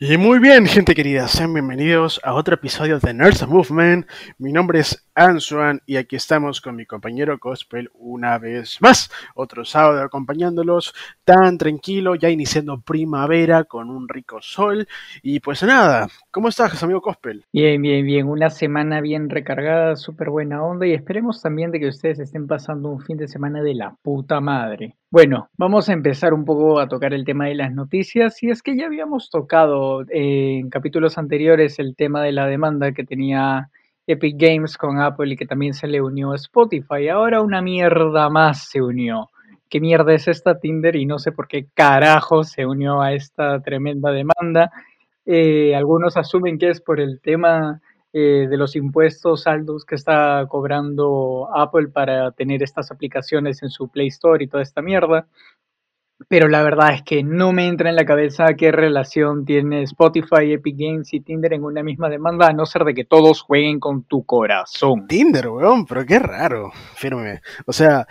Y muy bien, gente querida, sean bienvenidos a otro episodio de Nerds Movement. Mi nombre es Answan y aquí estamos con mi compañero Cospel una vez más. Otro sábado acompañándolos, tan tranquilo, ya iniciando primavera con un rico sol. Y pues nada, ¿cómo estás, amigo Cospel? Bien, bien, bien. Una semana bien recargada, súper buena onda y esperemos también de que ustedes estén pasando un fin de semana de la puta madre. Bueno, vamos a empezar un poco a tocar el tema de las noticias y es que ya habíamos tocado en capítulos anteriores el tema de la demanda que tenía Epic Games con Apple y que también se le unió a Spotify. Ahora una mierda más se unió. ¿Qué mierda es esta Tinder? Y no sé por qué carajo se unió a esta tremenda demanda. Eh, algunos asumen que es por el tema eh, de los impuestos saldos que está cobrando Apple para tener estas aplicaciones en su Play Store y toda esta mierda. Pero la verdad es que no me entra en la cabeza qué relación tiene Spotify, Epic Games y Tinder en una misma demanda, a no ser de que todos jueguen con tu corazón. Tinder, weón, pero qué raro. Firme. O sea,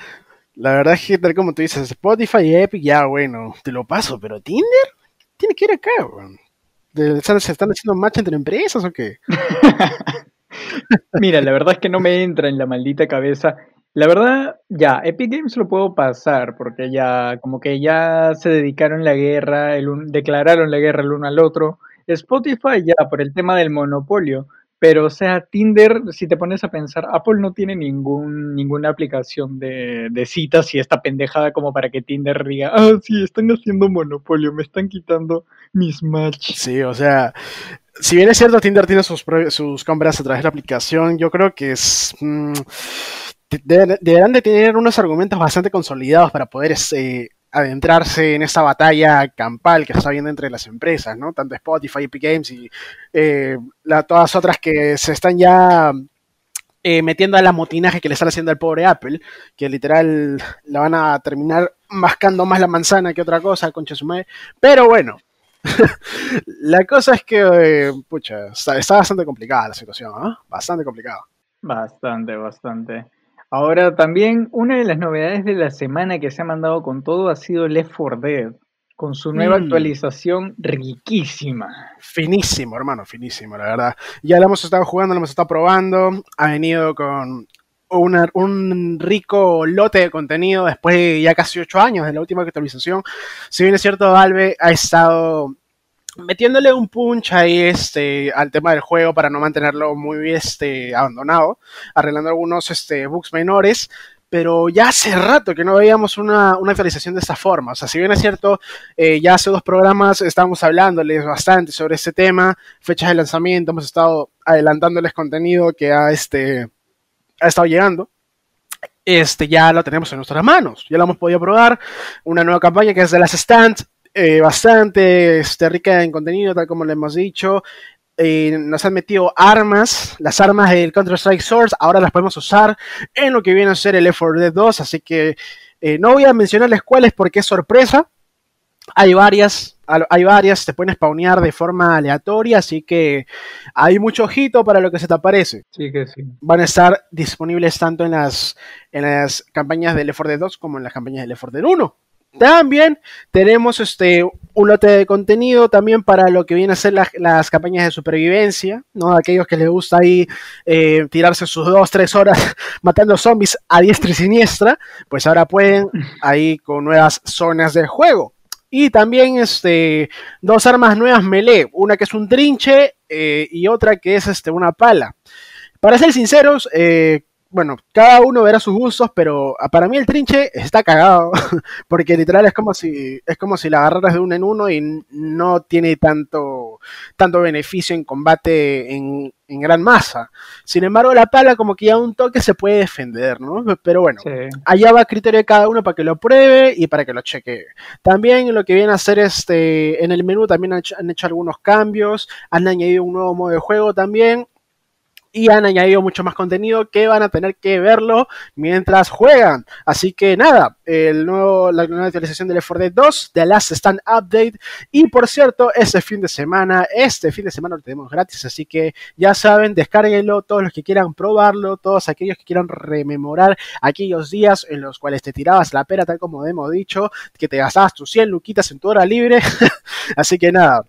la verdad es que tal como tú dices, Spotify y Epic, ya bueno, te lo paso, pero Tinder tiene que ir acá, weón. ¿Se están haciendo match entre empresas o qué? Mira, la verdad es que no me entra en la maldita cabeza. La verdad, ya, Epic Games lo puedo pasar porque ya, como que ya se dedicaron la guerra, el declararon la guerra el uno al otro. Spotify ya, por el tema del monopolio. Pero, o sea, Tinder, si te pones a pensar, Apple no tiene ningún, ninguna aplicación de, de citas y esta pendejada como para que Tinder diga, ah, sí, están haciendo monopolio, me están quitando mis matches. Sí, o sea, si bien es cierto, Tinder tiene sus, sus compras a través de la aplicación, yo creo que es... Mm, deberán de tener unos argumentos bastante consolidados para poder eh, adentrarse en esa batalla campal que está habiendo entre las empresas, ¿no? Tanto Spotify, Epic Games y eh, todas otras que se están ya eh, metiendo a la motinaje que le están haciendo al pobre Apple, que literal la van a terminar mascando más la manzana que otra cosa, concha su madre. Pero bueno, la cosa es que, eh, pucha, está, bastante complicada la situación, ¿no? Bastante complicada. Bastante, bastante. Ahora también una de las novedades de la semana que se ha mandado con todo ha sido Left 4 Dead, con su nueva mm. actualización riquísima. Finísimo, hermano, finísimo, la verdad. Ya lo hemos estado jugando, lo hemos estado probando, ha venido con un rico lote de contenido después de ya casi ocho años de la última actualización. Si bien es cierto, Valve ha estado metiéndole un punch ahí este, al tema del juego para no mantenerlo muy este, abandonado, arreglando algunos este, bugs menores, pero ya hace rato que no veíamos una, actualización de esta forma. O sea, si bien es cierto, eh, ya hace dos programas estábamos hablándoles bastante sobre este tema, fechas de lanzamiento, hemos estado adelantándoles contenido que ha, este, ha estado llegando. Este ya lo tenemos en nuestras manos, ya lo hemos podido probar. Una nueva campaña que es de las stands, eh, bastante este, rica en contenido, tal como le hemos dicho. Eh, nos han metido armas, las armas del Counter-Strike Source, ahora las podemos usar en lo que viene a ser el Left 4 Dead 2, así que eh, no voy a mencionarles cuáles porque es sorpresa. Hay varias, hay varias, te pueden spawnear de forma aleatoria, así que hay mucho ojito para lo que se te aparece. Sí que sí. Van a estar disponibles tanto en las, en las campañas de Left 4 Dead 2 como en las campañas de Left 4 Dead 1. También tenemos este, un lote de contenido también para lo que viene a ser las campañas de supervivencia, ¿no? Aquellos que les gusta ahí eh, tirarse sus dos, tres horas matando zombies a diestra y siniestra, pues ahora pueden ahí con nuevas zonas de juego. Y también este, dos armas nuevas melee, una que es un trinche eh, y otra que es este, una pala. Para ser sinceros, eh, bueno, cada uno verá sus gustos, pero ah, para mí el trinche está cagado, porque literal es como si es como si la agarraras de uno en uno y no tiene tanto, tanto beneficio en combate en, gran masa. Sin embargo, la pala como que ya un toque se puede defender, ¿no? Pero bueno, allá va a criterio de cada uno para que lo pruebe y para que lo cheque. También lo que viene a hacer este, en el menú también han hecho algunos cambios, han añadido un nuevo modo de juego también y han añadido mucho más contenido que van a tener que verlo mientras juegan. Así que nada, el nuevo, la nueva actualización del 4 Dead 2, The Last Stand Update. Y por cierto, este fin de semana, este fin de semana lo tenemos gratis, así que ya saben, descárguenlo, todos los que quieran probarlo, todos aquellos que quieran rememorar aquellos días en los cuales te tirabas la pera, tal como hemos dicho, que te gastabas tus 100 luquitas en tu hora libre. así que nada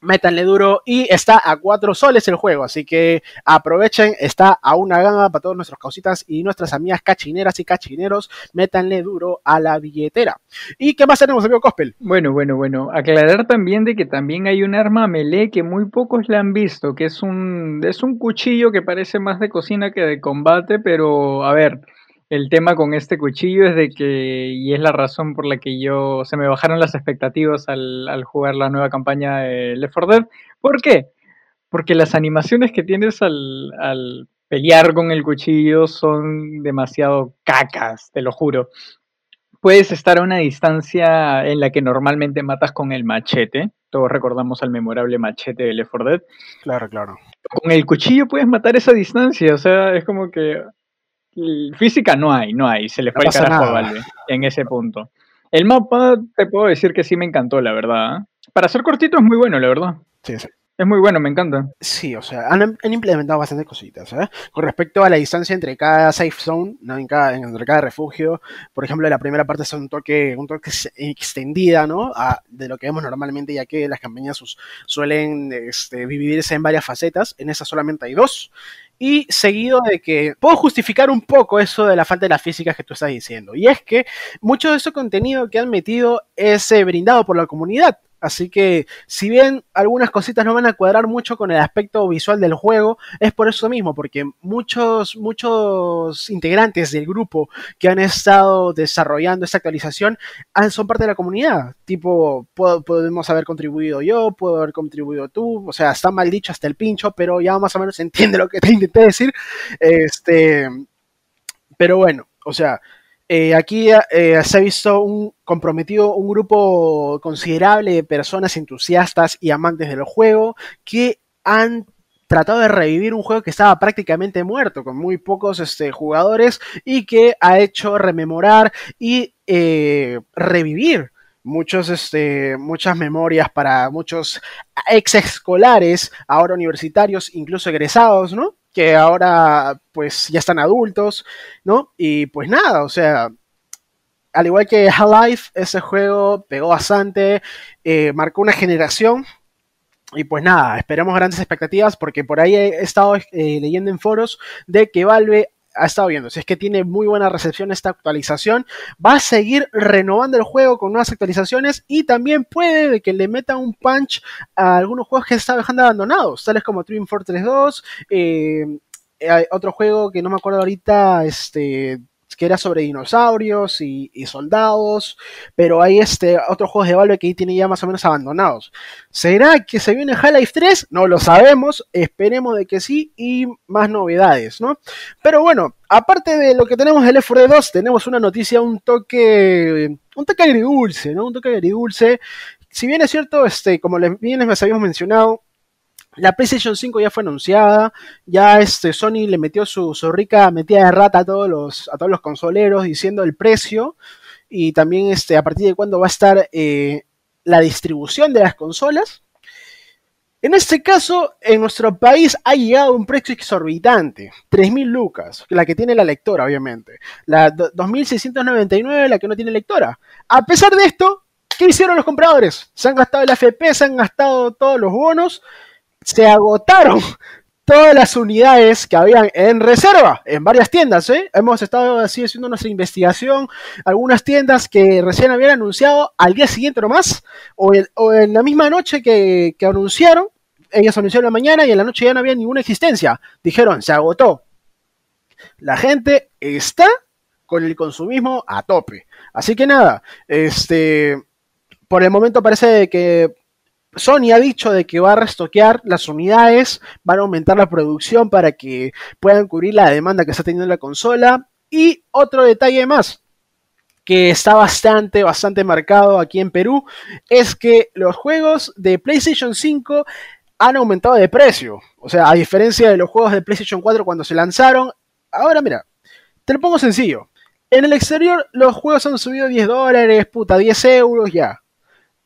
métanle duro y está a 4 soles el juego, así que aprovechen, está a una gama para todos nuestros causitas y nuestras amigas cachineras y cachineros, métanle duro a la billetera. ¿Y qué más tenemos, amigo Cospel? Bueno, bueno, bueno, aclarar también de que también hay un arma melee que muy pocos la han visto, que es un, es un cuchillo que parece más de cocina que de combate, pero a ver, el tema con este cuchillo es de que, y es la razón por la que yo, se me bajaron las expectativas al, al jugar la nueva campaña de Left 4 Dead. ¿Por qué? Porque las animaciones que tienes al, al pelear con el cuchillo son demasiado cacas, te lo juro. Puedes estar a una distancia en la que normalmente matas con el machete. Todos recordamos al memorable machete de Left 4 Dead. Claro, claro. Con el cuchillo puedes matar esa distancia. O sea, es como que física no hay, no hay, se le fue el carajo a Valve en ese punto. El mapa, te puedo decir que sí me encantó, la verdad. Para ser cortito es muy bueno, la verdad. Sí, sí. Es muy bueno, me encanta. Sí, o sea, han, implementado bastantes cositas, ¿eh? Con respecto a la distancia entre cada safe zone, ¿no? en cada, entre cada refugio, por ejemplo, la primera parte es un toque, un toque extendida, ¿no? de lo que vemos normalmente, ya que las campañas suelen este, dividirse en varias facetas, en esa solamente hay dos. Y seguido de que puedo justificar un poco eso de la falta de las físicas que tú estás diciendo. Y es que mucho de ese contenido que han metido es eh, brindado por la comunidad. Así que si bien algunas cositas no van a cuadrar mucho con el aspecto visual del juego, es por eso mismo, porque muchos, muchos integrantes del grupo que han estado desarrollando esta actualización son parte de la comunidad. Tipo, podemos haber contribuido yo, puedo haber contribuido tú, o sea, está mal dicho hasta el pincho, pero ya más o menos se entiende lo que te intenté decir. Este, pero bueno, o sea, eh, aquí eh, se ha visto un comprometido, un grupo considerable de personas entusiastas y amantes del juego que han tratado de revivir un juego que estaba prácticamente muerto, con muy pocos este, jugadores, y que ha hecho rememorar y eh, revivir muchos, este, muchas memorias para muchos ex escolares, ahora universitarios, incluso egresados, ¿no? Que ahora pues ya están adultos, ¿no? Y pues nada, o sea, al igual que Half-Life, ese juego pegó bastante, eh, marcó una generación. Y pues nada, esperemos grandes expectativas porque por ahí he estado eh, leyendo en foros de que Valve ha estado viendo, si es que tiene muy buena recepción esta actualización, va a seguir renovando el juego con nuevas actualizaciones y también puede que le meta un punch a algunos juegos que está dejando abandonados, tales como Twin Fortress 2, eh, otro juego que no me acuerdo ahorita, este que era sobre dinosaurios y, soldados, pero hay este, otros juegos de Valve que ahí tiene ya más o menos abandonados. ¿Será que se viene Half-Life 3? No lo sabemos, esperemos de que sí y más novedades, ¿no? Pero bueno, aparte de lo que tenemos del Left 2, tenemos una noticia, un toque, un toque agridulce, ¿no? Un toque agridulce. Si bien es cierto, este, como bien les habíamos mencionado, la PlayStation 5 ya fue anunciada, ya este Sony le metió su, rica metida de rata a todos los, a todos los consoleros diciendo el precio y también este, a partir de cuándo va a estar eh, la distribución de las consolas. En este caso, en nuestro país ha llegado un precio exorbitante, 3.000 lucas, la que tiene la lectora, obviamente. La 2.699, la que no tiene lectora. A pesar de esto, ¿qué hicieron los compradores? Se han gastado el AFP, se han gastado todos los bonos se agotaron todas las unidades que habían en reserva en varias tiendas. ¿eh? Hemos estado así haciendo nuestra investigación. Algunas tiendas que recién habían anunciado al día siguiente nomás, o, o en la misma noche que, anunciaron. Ellas anunciaron la mañana y en la noche ya no había ninguna existencia. Dijeron, se agotó. La gente está con el consumismo a tope. Así que nada, este, por el momento parece que Sony ha dicho de que va a restoquear las unidades, van a aumentar la producción para que puedan cubrir la demanda que está teniendo la consola. Y otro detalle más, que está bastante, bastante marcado aquí en Perú, es que los juegos de PlayStation 5 han aumentado de precio. O sea, a diferencia de los juegos de PlayStation 4 cuando se lanzaron, ahora mira, te lo pongo sencillo. En el exterior los juegos han subido 10 dólares, puta, 10 euros ya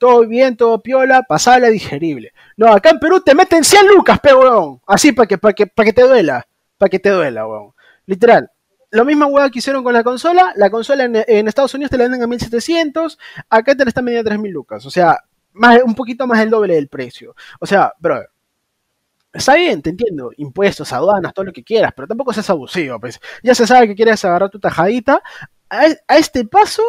todo bien, todo piola, pasable, digerible. No, acá en Perú te meten 100 lucas, pe, weón. Así para que, para que, para que te duela. Para que te duela, weón. Literal. Lo mismo weón que hicieron con la consola. La consola en, Estados Unidos te la venden a 1700. Acá te la están vendiendo a 3000 lucas. O sea, más, un poquito más del doble del precio. O sea, bro, Está bien, te entiendo, impuestos, aduanas, todo lo que quieras, pero tampoco seas abusivo, pues. Ya se sabe que quieres agarrar tu tajadita. A, este paso,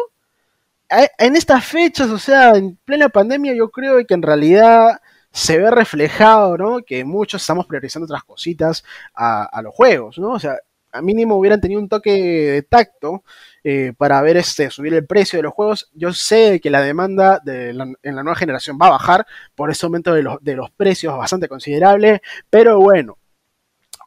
en estas fechas, o sea, en plena pandemia, yo creo que en realidad se ve reflejado, ¿no? Que muchos estamos priorizando otras cositas a, a los juegos, ¿no? O sea, a mínimo hubieran tenido un toque de tacto eh, para ver este, subir el precio de los juegos. Yo sé que la demanda de en la nueva generación va a bajar por ese aumento de los, de los precios bastante considerable, pero bueno,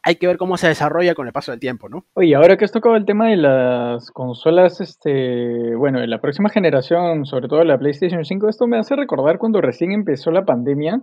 hay que ver cómo se desarrolla con el paso del tiempo, ¿no? Oye, ahora que has tocado el tema de las consolas, este, bueno, de la próxima generación, sobre todo la PlayStation 5, esto me hace recordar cuando recién empezó la pandemia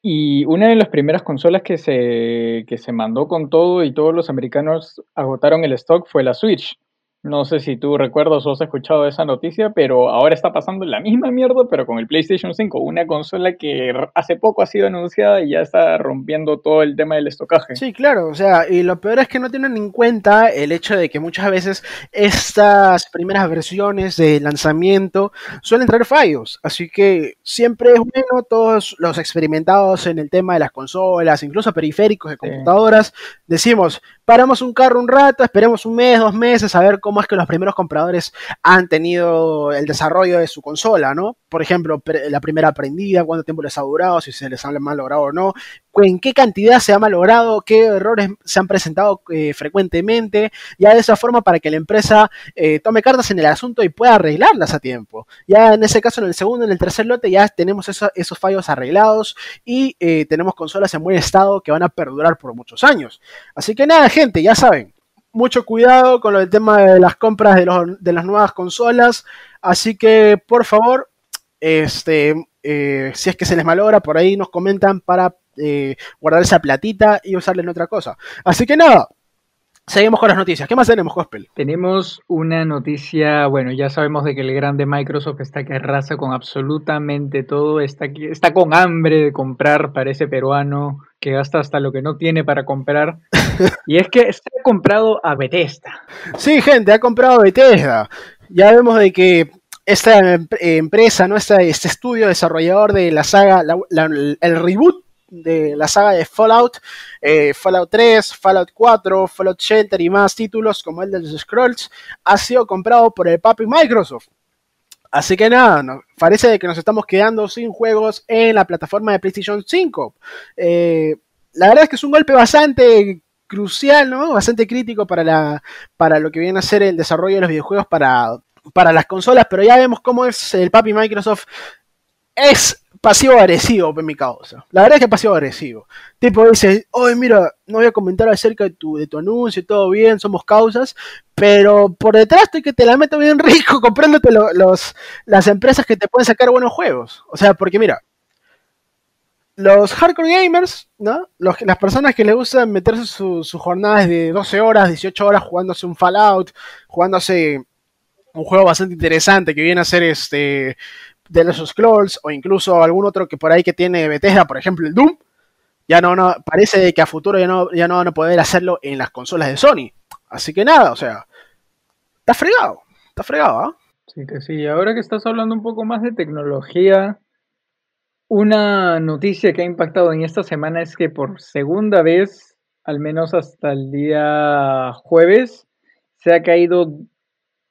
y una de las primeras consolas que se, que se mandó con todo y todos los americanos agotaron el stock fue la Switch. No sé si tú recuerdas o has escuchado esa noticia, pero ahora está pasando la misma mierda, pero con el PlayStation 5, una consola que hace poco ha sido anunciada y ya está rompiendo todo el tema del estocaje. Sí, claro, o sea, y lo peor es que no tienen en cuenta el hecho de que muchas veces estas primeras versiones de lanzamiento suelen traer fallos, así que siempre es bueno todos los experimentados en el tema de las consolas, incluso periféricos de computadoras, decimos, paramos un carro un rato, esperemos un mes, dos meses, a ver cómo es que los primeros compradores han tenido el desarrollo de su consola, ¿no? Por ejemplo, la primera prendida, cuánto tiempo les ha durado, si se les ha mal logrado o no, en qué cantidad se ha malogrado, qué errores se han presentado eh, frecuentemente, ya de esa forma para que la empresa eh, tome cartas en el asunto y pueda arreglarlas a tiempo. Ya en ese caso, en el segundo, en el tercer lote, ya tenemos esos fallos arreglados y eh, tenemos consolas en buen estado que van a perdurar por muchos años. Así que nada, gente, ya saben, mucho cuidado con el tema de las compras de, de las nuevas consolas. Así que, por favor, este, si es que se les malogra, por ahí nos comentan para eh, guardar esa platita y usarla en otra cosa. Así que nada, Seguimos con las noticias. ¿Qué más tenemos, Gospel? Tenemos una noticia, bueno, ya sabemos de que el grande Microsoft está que arrasa con absolutamente todo, está, está con hambre de comprar para ese peruano que gasta hasta lo que no tiene para comprar. y es que se ha comprado a Bethesda. Sí, gente, ha comprado a Bethesda. Ya vemos de que esta empresa, ¿no? este, este estudio desarrollador de la saga, el reboot de la saga de Fallout, eh, Fallout 3, Fallout 4, Fallout Shelter y más títulos como el de los Scrolls, ha sido comprado por el papi Microsoft. Así que nada, parece que nos estamos quedando sin juegos en la plataforma de PlayStation 5. Eh, la verdad es que es un golpe bastante crucial, ¿no? Bastante crítico para, la, para lo que viene a ser el desarrollo de los videojuegos para, para las consolas, pero ya vemos cómo es el papi Microsoft. Es pasivo agresivo, mi causa. La verdad es que pasivo agresivo. Tipo dice, oye, mira, no voy a comentar acerca de tu, de tu anuncio, todo bien, somos causas, pero por detrás estoy que te la meto bien rico comprándote los, las empresas que te pueden sacar buenos juegos. O sea, porque mira, los hardcore gamers, ¿no? las personas que les gustan meterse sus jornadas de 12 horas, 18 horas jugándose un Fallout, jugándose un juego bastante interesante que viene a ser este de los Scrolls o incluso algún otro que por ahí que tiene Bethesda, por ejemplo el Doom, ya no, no parece que a futuro ya no, ya no van a poder hacerlo en las consolas de Sony. Así que nada, o sea, está fregado, está fregado, ¿ah? Sí, que sí. Ahora que estás hablando un poco más de tecnología, una noticia que ha impactado en esta semana es que por segunda vez, al menos hasta el día jueves, se ha caído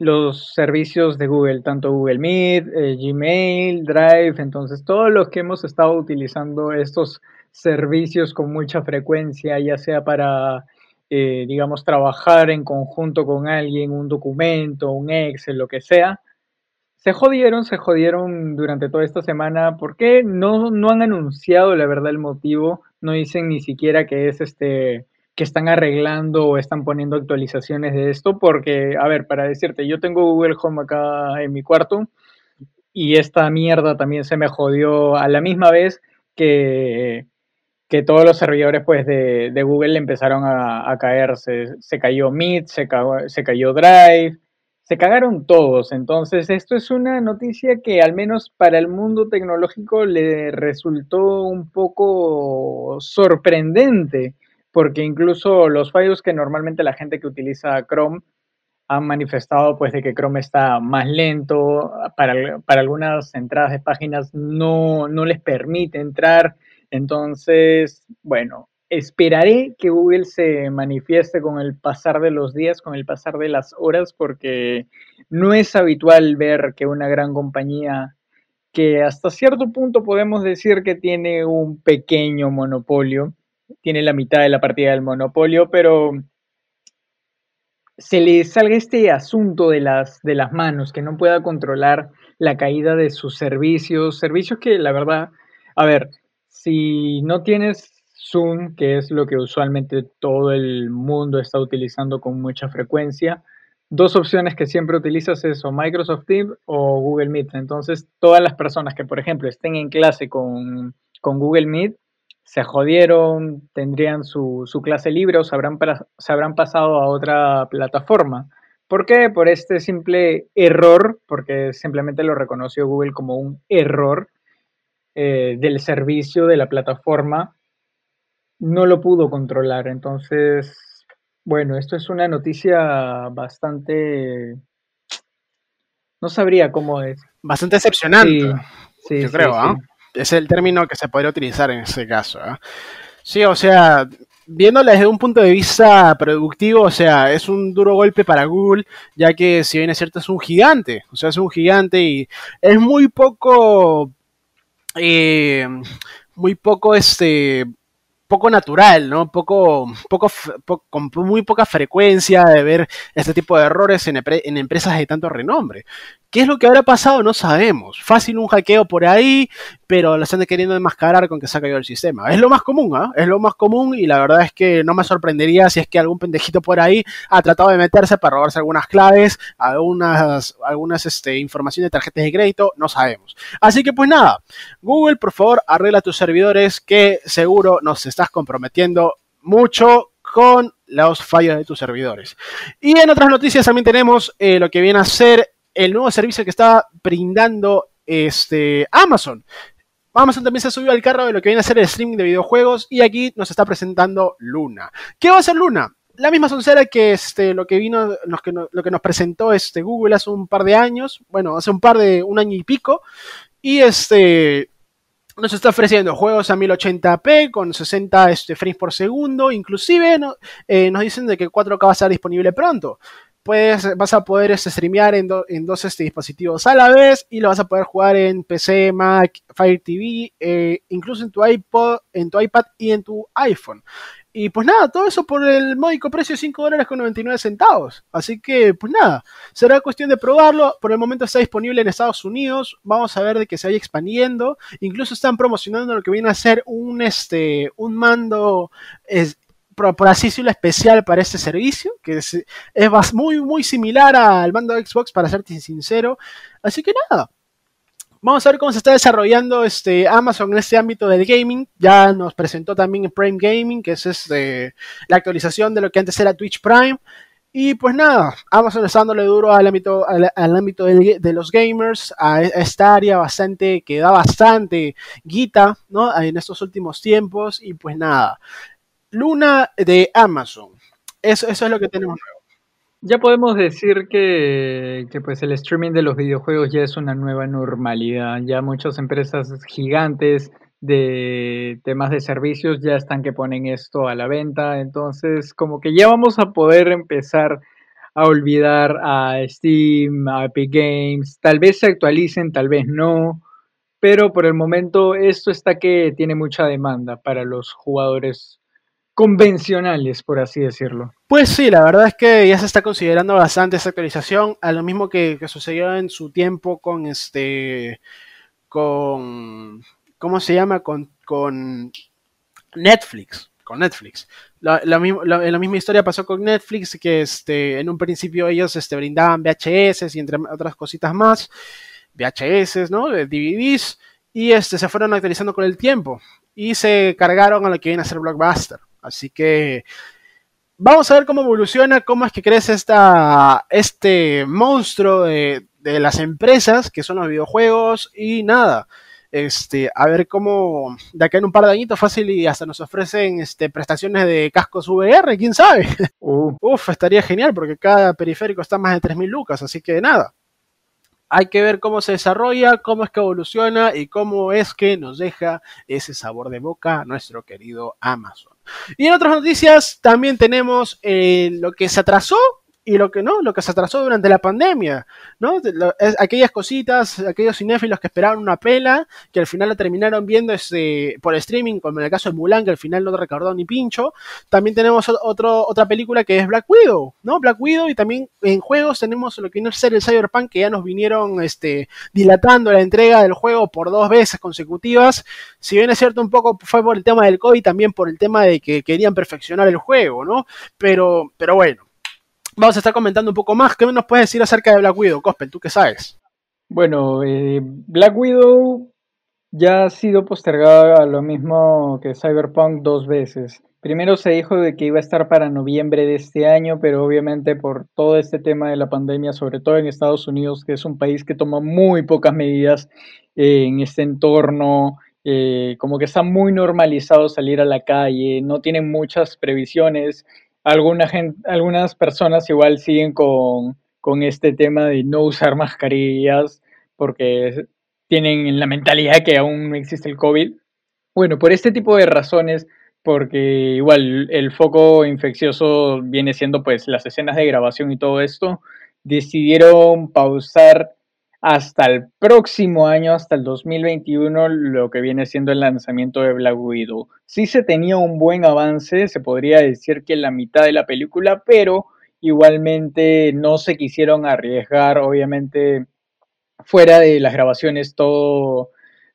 los servicios de Google, tanto Google Meet, eh, Gmail, Drive, entonces todos los que hemos estado utilizando estos servicios con mucha frecuencia, ya sea para, eh, digamos, trabajar en conjunto con alguien, un documento, un Excel, lo que sea, se jodieron, se jodieron durante toda esta semana. ¿Por qué no, no han anunciado la verdad el motivo? No dicen ni siquiera que es este que están arreglando o están poniendo actualizaciones de esto, porque, a ver, para decirte, yo tengo Google Home acá en mi cuarto y esta mierda también se me jodió a la misma vez que, que todos los servidores pues, de, de Google empezaron a, a caerse. Se cayó Meet, se, se cayó Drive, se cagaron todos. Entonces, esto es una noticia que al menos para el mundo tecnológico le resultó un poco sorprendente porque incluso los fallos que normalmente la gente que utiliza Chrome han manifestado pues de que Chrome está más lento, para, para algunas entradas de páginas no, no les permite entrar, entonces, bueno, esperaré que Google se manifieste con el pasar de los días, con el pasar de las horas, porque no es habitual ver que una gran compañía que hasta cierto punto podemos decir que tiene un pequeño monopolio, tiene la mitad de la partida del monopolio, pero se le salga este asunto de las, de las manos, que no pueda controlar la caída de sus servicios, servicios que la verdad, a ver, si no tienes Zoom, que es lo que usualmente todo el mundo está utilizando con mucha frecuencia, dos opciones que siempre utilizas es o Microsoft Teams o Google Meet. Entonces, todas las personas que, por ejemplo, estén en clase con, con Google Meet, se jodieron, tendrían su, clase libre o se habrán, se habrán pasado a otra plataforma. ¿Por qué? Por este simple error, porque simplemente lo reconoció Google como un error eh, del servicio de la plataforma, no lo pudo controlar. Entonces, bueno, esto es una noticia bastante... No sabría cómo es. Bastante decepcionante. Sí, yo creo, ¿ah? Es el término que se podría utilizar en ese caso. ¿eh? Sí, o sea, viéndolo desde un punto de vista productivo, o sea, es un duro golpe para Google, ya que si bien es cierto es un gigante, o sea, es un gigante y es muy poco, eh, muy poco este, poco natural, ¿no? Poco, poco, con muy poca frecuencia de ver este tipo de errores en, empresas de tanto renombre. ¿Qué es lo que habrá pasado? No sabemos. Fácil un hackeo por ahí, pero lo están queriendo enmascarar con que se ha caído el sistema. Es lo más común, ¿ah? Es lo más común y la verdad es que no me sorprendería si es que algún pendejito por ahí ha tratado de meterse para robarse algunas claves, algunas, algunas este, informaciones de tarjetas de crédito, no sabemos. Así que pues nada, Google, por favor, arregla tus servidores que seguro nos estás comprometiendo mucho con los fallos de tus servidores. Y en otras noticias también tenemos eh, lo que viene a ser el nuevo servicio que está brindando este, Amazon. Amazon también se subió al carro de lo que viene a ser el streaming de videojuegos y aquí nos está presentando Luna. ¿Qué va a ser Luna? La misma soncera que este, lo que vino, lo que nos presentó este, Google hace un par de años, bueno, hace un par de un año y pico, y este nos está ofreciendo juegos a 1080p con 60 este, frames por segundo, inclusive eh, nos dicen de que 4K va a estar disponible pronto puedes, vas a poder este, streamear en, dos este, dispositivos a la vez y lo vas a poder jugar en PC, Mac, Fire TV, eh, incluso en tu iPod, en tu iPad y en tu iPhone. Y pues nada, todo eso por el módico precio de 5 dólares con 99 centavos. Así que, pues nada, será cuestión de probarlo. Por el momento está disponible en Estados Unidos. Vamos a ver de que se vaya expandiendo. Incluso están promocionando lo que viene a ser un, este, un mando por, así decirlo, especial para este servicio, que es, muy, muy similar al mando Xbox, para serte sincero. Así que nada, vamos a ver cómo se está desarrollando este Amazon en este ámbito del gaming. Ya nos presentó también Prime Gaming, que es este, la actualización de lo que antes era Twitch Prime. Y pues nada, Amazon está dándole duro al ámbito, al, ámbito de, los gamers, a esta área bastante, que da bastante guita, ¿no? En estos últimos tiempos. Y pues nada, Luna de Amazon. Eso, es lo que tenemos nuevo. Ya podemos decir que, pues el streaming de los videojuegos ya es una nueva normalidad. Ya muchas empresas gigantes de temas de servicios ya están que ponen esto a la venta. Entonces, como que ya vamos a poder empezar a olvidar a Steam, a Epic Games. Tal vez se actualicen, tal vez no. Pero por el momento esto está que tiene mucha demanda para los jugadores convencionales, por así decirlo. Pues sí, la verdad es que ya se está considerando bastante esa actualización, a lo mismo que, sucedió en su tiempo con este, con, ¿cómo se llama? Con, con Netflix, con Netflix. La, la, misma historia pasó con Netflix, que este, en un principio ellos este, brindaban VHS y entre otras cositas más, VHS, ¿no? DVDs, y este, se fueron actualizando con el tiempo y se cargaron a lo que viene a ser Blockbuster. Así que vamos a ver cómo evoluciona, cómo es que crece esta, este monstruo de, las empresas que son los videojuegos y nada. Este, a ver cómo de acá en un par de añitos fácil y hasta nos ofrecen este, prestaciones de cascos VR, quién sabe. Uh. Uf, estaría genial porque cada periférico está más de 3.000 lucas, así que nada. Hay que ver cómo se desarrolla, cómo es que evoluciona y cómo es que nos deja ese sabor de boca nuestro querido Amazon. Y en otras noticias también tenemos eh, lo que se atrasó y lo que no, lo que se atrasó durante la pandemia, ¿no? aquellas cositas, aquellos cinéfilos que esperaban una pela, que al final la terminaron viendo este, por streaming, como en el caso de Mulan, que al final no recordó ni pincho. También tenemos otro, otra película que es Black Widow, ¿no? Black Widow y también en juegos tenemos lo que viene a ser el Cyberpunk, que ya nos vinieron este, dilatando la entrega del juego por dos veces consecutivas. Si bien es cierto, un poco fue por el tema del COVID, también por el tema de que querían perfeccionar el juego, ¿no? Pero, pero bueno vamos a estar comentando un poco más. ¿Qué nos puedes decir acerca de Black Widow, Cospel? ¿Tú qué sabes? Bueno, eh, Black Widow ya ha sido postergada a lo mismo que Cyberpunk dos veces. Primero se dijo de que iba a estar para noviembre de este año, pero obviamente por todo este tema de la pandemia, sobre todo en Estados Unidos, que es un país que toma muy pocas medidas eh, en este entorno, eh, como que está muy normalizado salir a la calle, no tienen muchas previsiones, alguna gente, algunas personas igual siguen con, este tema de no usar mascarillas porque tienen la mentalidad que aún no existe el COVID. Bueno, por este tipo de razones, porque igual el foco infeccioso viene siendo pues las escenas de grabación y todo esto, decidieron pausar hasta el próximo año, hasta el 2021, lo que viene siendo el lanzamiento de Black Widow. Sí se tenía un buen avance, se podría decir que en la mitad de la película, pero igualmente no se quisieron arriesgar, obviamente fuera de las grabaciones todo,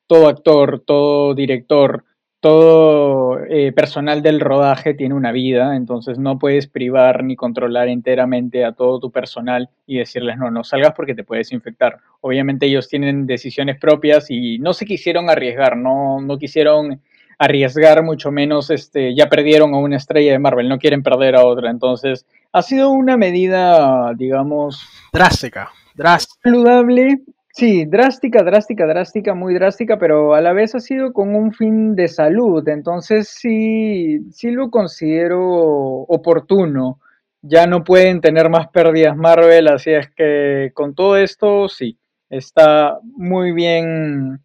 todo actor, todo director todo eh, personal del rodaje tiene una vida, entonces no puedes privar ni controlar enteramente a todo tu personal y decirles no, no salgas porque te puedes infectar. Obviamente ellos tienen decisiones propias y no se quisieron arriesgar, no, no quisieron arriesgar mucho menos, este, ya perdieron a una estrella de Marvel, no quieren perder a otra, entonces ha sido una medida, digamos, drástica, drástica. saludable Sí, drástica, drástica, drástica, muy drástica, pero a la vez ha sido con un fin de salud, entonces sí, sí lo considero oportuno. Ya no pueden tener más pérdidas Marvel, así es que con todo esto sí, está muy bien,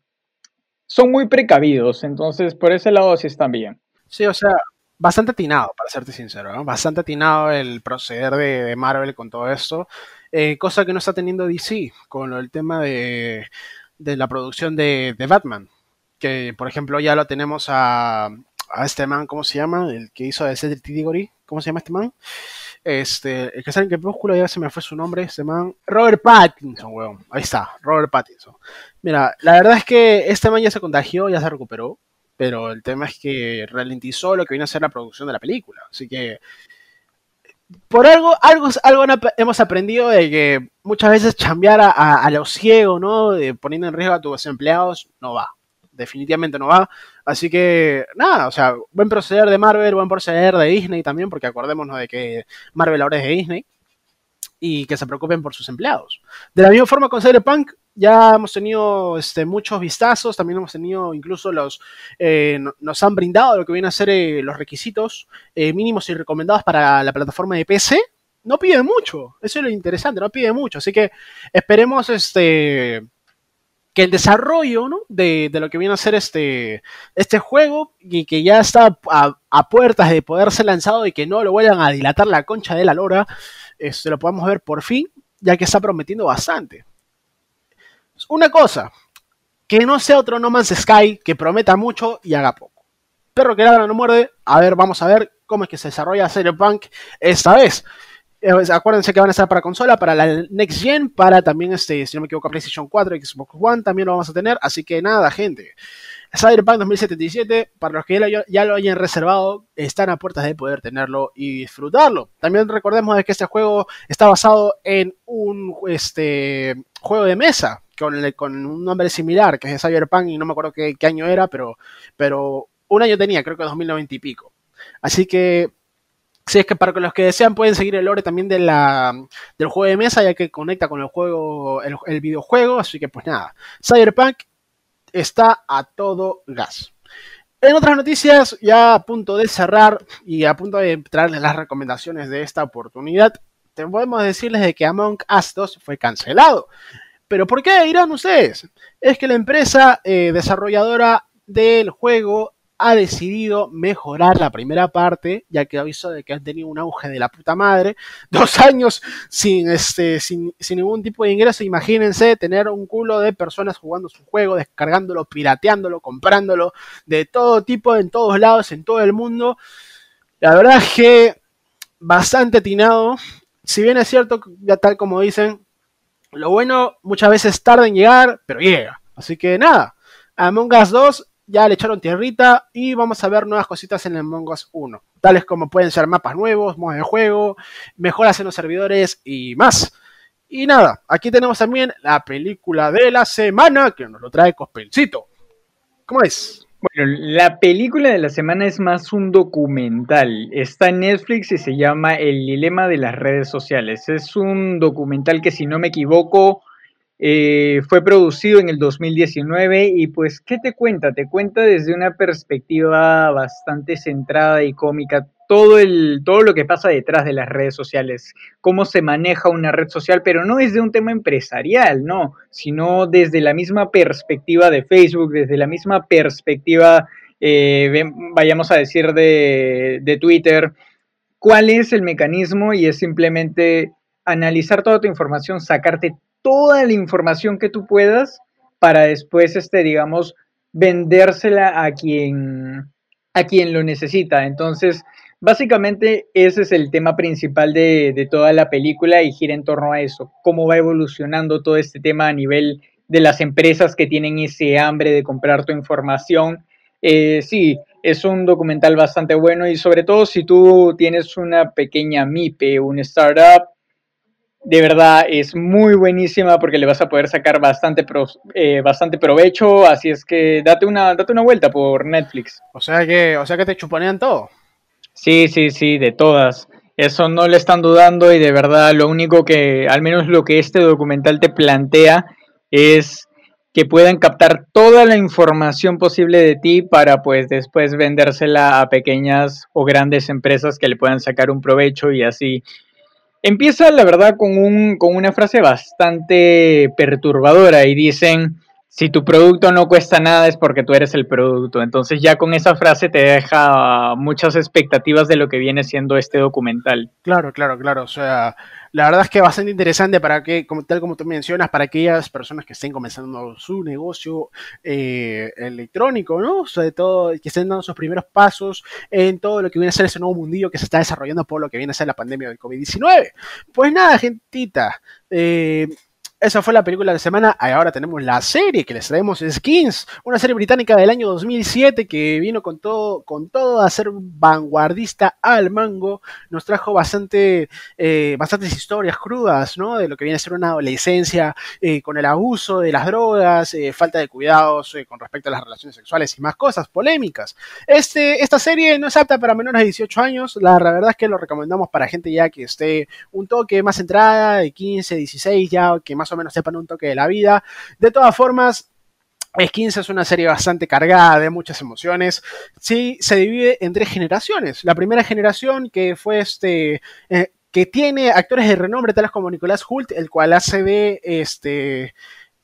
son muy precavidos, entonces por ese lado sí están bien. Sí, o sea, bastante atinado, para serte sincero, bastante atinado el proceder de Marvel con todo esto. Eh, cosa que no está teniendo DC con el tema de, la producción de, Batman. Que, por ejemplo, ya lo tenemos a, este man, ¿cómo se llama? El que hizo de Cedric. ¿Cómo se llama este man? Este, el que sale en Crepúsculo, ya se me fue su nombre, este man. Robert Pattinson, weón. Ahí está, Robert Pattinson. Mira, la verdad es que este man ya se contagió, ya se recuperó. Pero el tema es que ralentizó lo que viene a ser la producción de la película. Así que por algo, algo, algo hemos aprendido de que muchas veces chambear a, a, lo ciego, ¿no? De poniendo en riesgo a tus empleados, no va. Definitivamente no va. Así que, nada, o sea, buen proceder de Marvel, buen proceder de Disney también, porque acordémonos de que Marvel ahora es de Disney. Y que se preocupen por sus empleados. De la misma forma con Cyberpunk, ya hemos tenido este, muchos vistazos, también hemos tenido incluso los, eh, nos han brindado lo que vienen a ser eh, los requisitos eh, mínimos y recomendados para la plataforma de PC. No pide mucho, eso es lo interesante, no pide mucho, así que esperemos este que el desarrollo de, lo que viene a ser este, este juego y que ya está a, puertas de poder ser lanzado y que no lo vuelvan a dilatar la concha de la lora, este, lo podamos ver por fin, ya que está prometiendo bastante. Una cosa, que no sea otro No Man's Sky que prometa mucho y haga poco. Perro que ladra no muerde. A ver, vamos a ver cómo es que se desarrolla Cyberpunk esta vez. Eh, acuérdense que van a estar para consola, para la Next Gen, para también, este, si no me equivoco, PlayStation 4 y Xbox One también lo vamos a tener. Así que nada, gente. Cyberpunk 2077, para los que ya lo, hayan reservado, están a puertas de poder tenerlo y disfrutarlo. También recordemos de que este juego está basado en un este, juego de mesa con, un nombre similar, que es Cyberpunk, y no me acuerdo qué, año era, pero, pero un año tenía, creo que 2090 y pico. Así que si es que para los que desean pueden seguir el lore también de la, del juego de mesa, ya que conecta con el juego, el, videojuego. Así que pues nada, Cyberpunk está a todo gas. En otras noticias, ya a punto de cerrar y a punto de traerles las recomendaciones de esta oportunidad, te podemos decirles de que Among Us 2 fue cancelado. ¿Pero por qué dirán ustedes? Es que la empresa eh, desarrolladora del juego ha decidido mejorar la primera parte, ya que ha visto de que han tenido un auge de la puta madre. Dos años sin, este, sin, ningún tipo de ingreso. Imagínense tener un culo de personas jugando su juego, descargándolo, pirateándolo, comprándolo, de todo tipo, en todos lados, en todo el mundo. La verdad es que bastante atinado. Si bien es cierto, ya tal como dicen, lo bueno muchas veces tarda en llegar, pero llega. Así que nada, Among Us 2 ya le echaron tierrita y vamos a ver nuevas cositas en el Among Us 1, tales como pueden ser mapas nuevos, modos de juego, mejoras en los servidores y más. Y nada, aquí tenemos también la película de la semana que nos lo trae Cospelcito. ¿Cómo es? Bueno, la película de la semana es más un documental. Está en Netflix y se llama El dilema de las redes sociales. Es un documental que si no me equivoco eh, fue producido en el 2019 y pues, ¿qué te cuenta? Te cuenta desde una perspectiva bastante centrada y cómica todo, el, todo lo que pasa detrás de las redes sociales, cómo se maneja una red social, pero no desde un tema empresarial, no, sino desde la misma perspectiva de Facebook, desde la misma perspectiva, eh, vayamos a decir, de, de Twitter. ¿Cuál es el mecanismo? Y es simplemente analizar toda tu información, sacarte toda la información que tú puedas para después, este, digamos, vendérsela a quien, a quien lo necesita. Entonces, básicamente ese es el tema principal de, de, toda la película y gira en torno a eso, cómo va evolucionando todo este tema a nivel de las empresas que tienen ese hambre de comprar tu información. Eh, sí, es un documental bastante bueno y sobre todo si tú tienes una pequeña MIPE, un startup, de verdad es muy buenísima porque le vas a poder sacar bastante, eh, bastante provecho, así es que date una, date una vuelta por Netflix. O sea que, o sea que te chuponean todo. Sí, sí, sí, de todas. Eso no le están dudando y de verdad lo único que, al menos lo que este documental te plantea es que puedan captar toda la información posible de ti para pues después vendérsela a pequeñas o grandes empresas que le puedan sacar un provecho y así Empieza, la verdad, con, un, con una frase bastante perturbadora y dicen, si tu producto no cuesta nada es porque tú eres el producto. Entonces ya con esa frase te deja muchas expectativas de lo que viene siendo este documental. Claro, claro, claro. O sea, la verdad es que bastante interesante para que, como, tal como tú mencionas, para aquellas personas que estén comenzando su negocio eh, electrónico, ¿no? Sobre todo que estén dando sus primeros pasos en todo lo que viene a ser ese nuevo mundillo que se está desarrollando por lo que viene a ser la pandemia del COVID-19. Pues nada, gentita. Eh, esa fue la película de la semana. Ahora tenemos la serie que les traemos Skins, una serie británica del año 2007 que vino con todo, con todo a ser vanguardista al mango. Nos trajo bastante, eh, bastantes historias crudas, ¿no? De lo que viene a ser una adolescencia eh, con el abuso de las drogas, eh, falta de cuidados con respecto a las relaciones sexuales y más cosas polémicas. Este, esta serie no es apta para menores de 18 años. La verdad es que lo recomendamos para gente ya que esté un toque más entrada, de 15, 16, ya que más o menos sepan un toque de la vida. De todas formas, Skins es una serie bastante cargada de muchas emociones. Sí, se divide en tres generaciones. La primera generación que fue este. Eh, que tiene actores de renombre tales como Nicolás Hult, el cual hace de este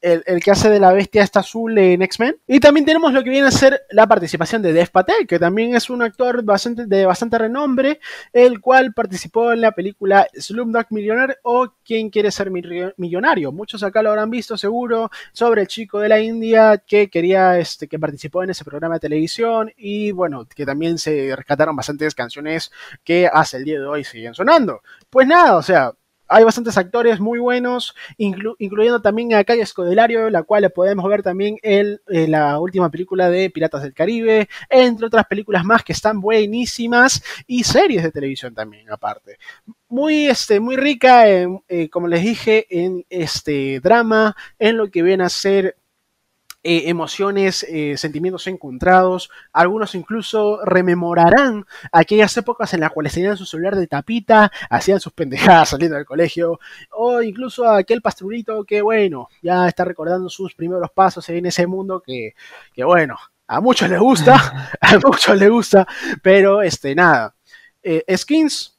el, que hace de la bestia esta azul en X-Men. Y también tenemos lo que viene a ser la participación de Dev Patel, que también es un actor bastante, de bastante renombre, el cual participó en la película Slumdog Millionaire o Quién quiere ser millonario. Muchos acá lo habrán visto seguro sobre el chico de la India que quería, este, que participó en ese programa de televisión y bueno, que también se rescataron bastantes canciones que hasta el día de hoy siguen sonando. Pues nada, o sea, hay bastantes actores muy buenos, incluyendo también a Calle Escodelario, la cual podemos ver también en, la última película de Piratas del Caribe, entre otras películas más que están buenísimas y series de televisión también, aparte. Muy, este, muy rica, eh, como les dije, en este drama, en lo que viene a ser eh, emociones, eh, sentimientos encontrados. Algunos incluso rememorarán aquellas épocas en las cuales tenían su celular de tapita, hacían sus pendejadas saliendo del colegio, o incluso aquel pasturito que, bueno, ya está recordando sus primeros pasos en ese mundo que, que bueno, a muchos les gusta, a muchos les gusta, pero este, nada. Eh, skins,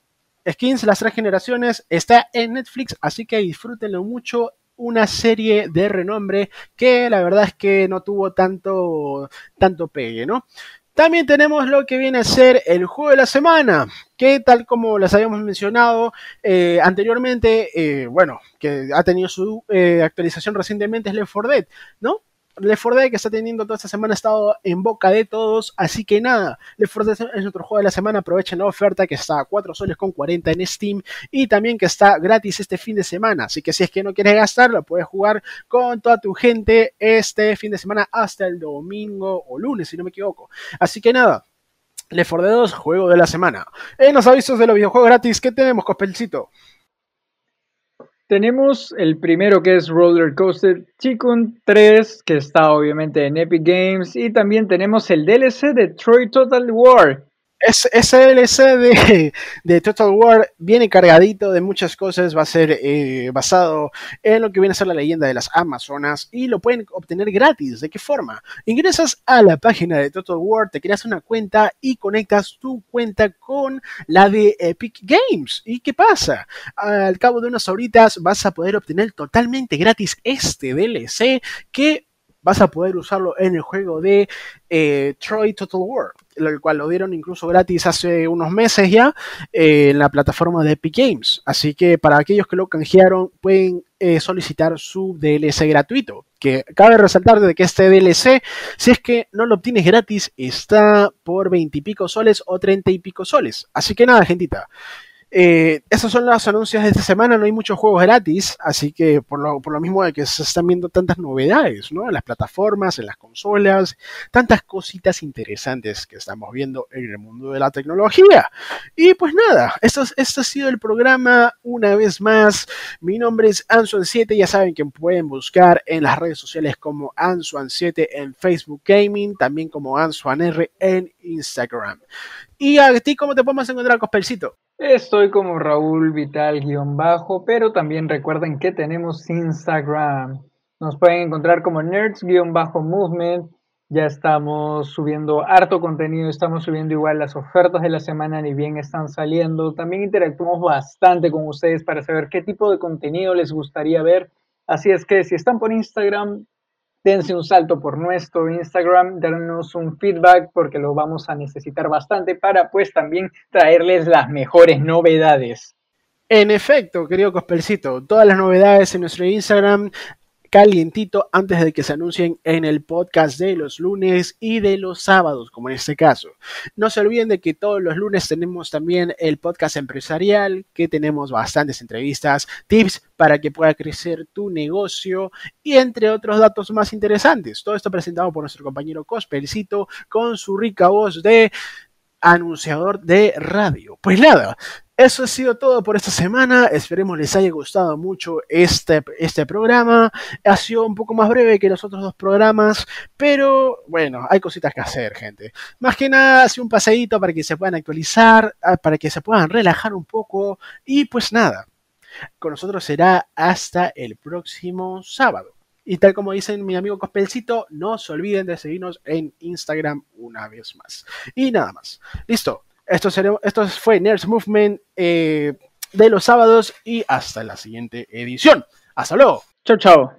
Skins, las tres generaciones, está en Netflix, así que disfrútenlo mucho una serie de renombre que la verdad es que no tuvo tanto, tanto pegue, ¿no? También tenemos lo que viene a ser el juego de la semana, que tal como les habíamos mencionado eh, anteriormente, eh, bueno, que ha tenido su eh, actualización recientemente es Left 4 Dead, ¿no? Left 4 Dead que está teniendo toda esta semana ha estado en boca de todos, así que nada, Left 4 Dead es nuestro juego de la semana, aprovechen la oferta que está a 4 soles con 40 en Steam y también que está gratis este fin de semana, así que si es que no quieres gastar, lo puedes jugar con toda tu gente este fin de semana hasta el domingo o lunes, si no me equivoco. Así que nada, Left 4 Dead 2, juego de la semana. En los avisos de los videojuegos gratis, ¿qué tenemos, Cospelcito? Tenemos el primero que es Roller Coaster Tycoon 3, que está obviamente en Epic Games, y también tenemos el DLC de Troy Total War, es, ese DLC de, de, Total War viene cargadito de muchas cosas, va a ser eh, basado en lo que viene a ser la leyenda de las Amazonas y lo pueden obtener gratis. ¿De qué forma? Ingresas a la página de Total War, te creas una cuenta y conectas tu cuenta con la de Epic Games. ¿Y qué pasa? Al cabo de unas horitas vas a poder obtener totalmente gratis este DLC que vas a poder usarlo en el juego de eh, Troy Total War, el cual lo dieron incluso gratis hace unos meses ya eh, en la plataforma de Epic Games. Así que para aquellos que lo canjearon pueden eh, solicitar su DLC gratuito. Que cabe resaltar de que este DLC, si es que no lo obtienes gratis, está por 20 y pico soles o 30 y pico soles. Así que nada, gentita. Eh, esos son los anuncios de esta semana, no hay muchos juegos gratis, así que por lo, por lo mismo de que se están viendo tantas novedades, ¿no? En las plataformas, en las consolas, tantas cositas interesantes que estamos viendo en el mundo de la tecnología. Y pues nada, esto, esto ha sido el programa una vez más. Mi nombre es Ansuan7, ya saben que pueden buscar en las redes sociales como Ansuan7 en Facebook Gaming, también como AnsuanR en Instagram. ¿Y a ti cómo te podemos encontrar, Cospelcito? Estoy como Raúl Vital-bajo, pero también recuerden que tenemos Instagram. Nos pueden encontrar como nerds-movement. Ya estamos subiendo harto contenido, estamos subiendo igual las ofertas de la semana, ni bien están saliendo. También interactuamos bastante con ustedes para saber qué tipo de contenido les gustaría ver. Así es que si están por Instagram, dense un salto por nuestro Instagram, darnos un feedback porque lo vamos a necesitar bastante para pues también traerles las mejores novedades. En efecto, querido Cospelcito, todas las novedades en nuestro Instagram calientito antes de que se anuncien en el podcast de los lunes y de los sábados, como en este caso. No se olviden de que todos los lunes tenemos también el podcast empresarial, que tenemos bastantes entrevistas, tips para que pueda crecer tu negocio y entre otros datos más interesantes. Todo esto presentado por nuestro compañero Cospelcito con su rica voz de anunciador de radio. Pues nada, eso ha sido todo por esta semana. Esperemos les haya gustado mucho este, este programa. Ha sido un poco más breve que los otros dos programas, pero bueno, hay cositas que hacer, gente. Más que nada, hace un paseíto para que se puedan actualizar, ah, para que se puedan relajar un poco. Y pues nada, con nosotros será hasta el próximo sábado. Y tal como dice mi amigo Cospelcito, no se olviden de seguirnos en Instagram una vez más. Y nada más. Listo. Esto, esto fue Nerds Movement eh, de los sábados y hasta la siguiente edición. Hasta luego. Chao, chao.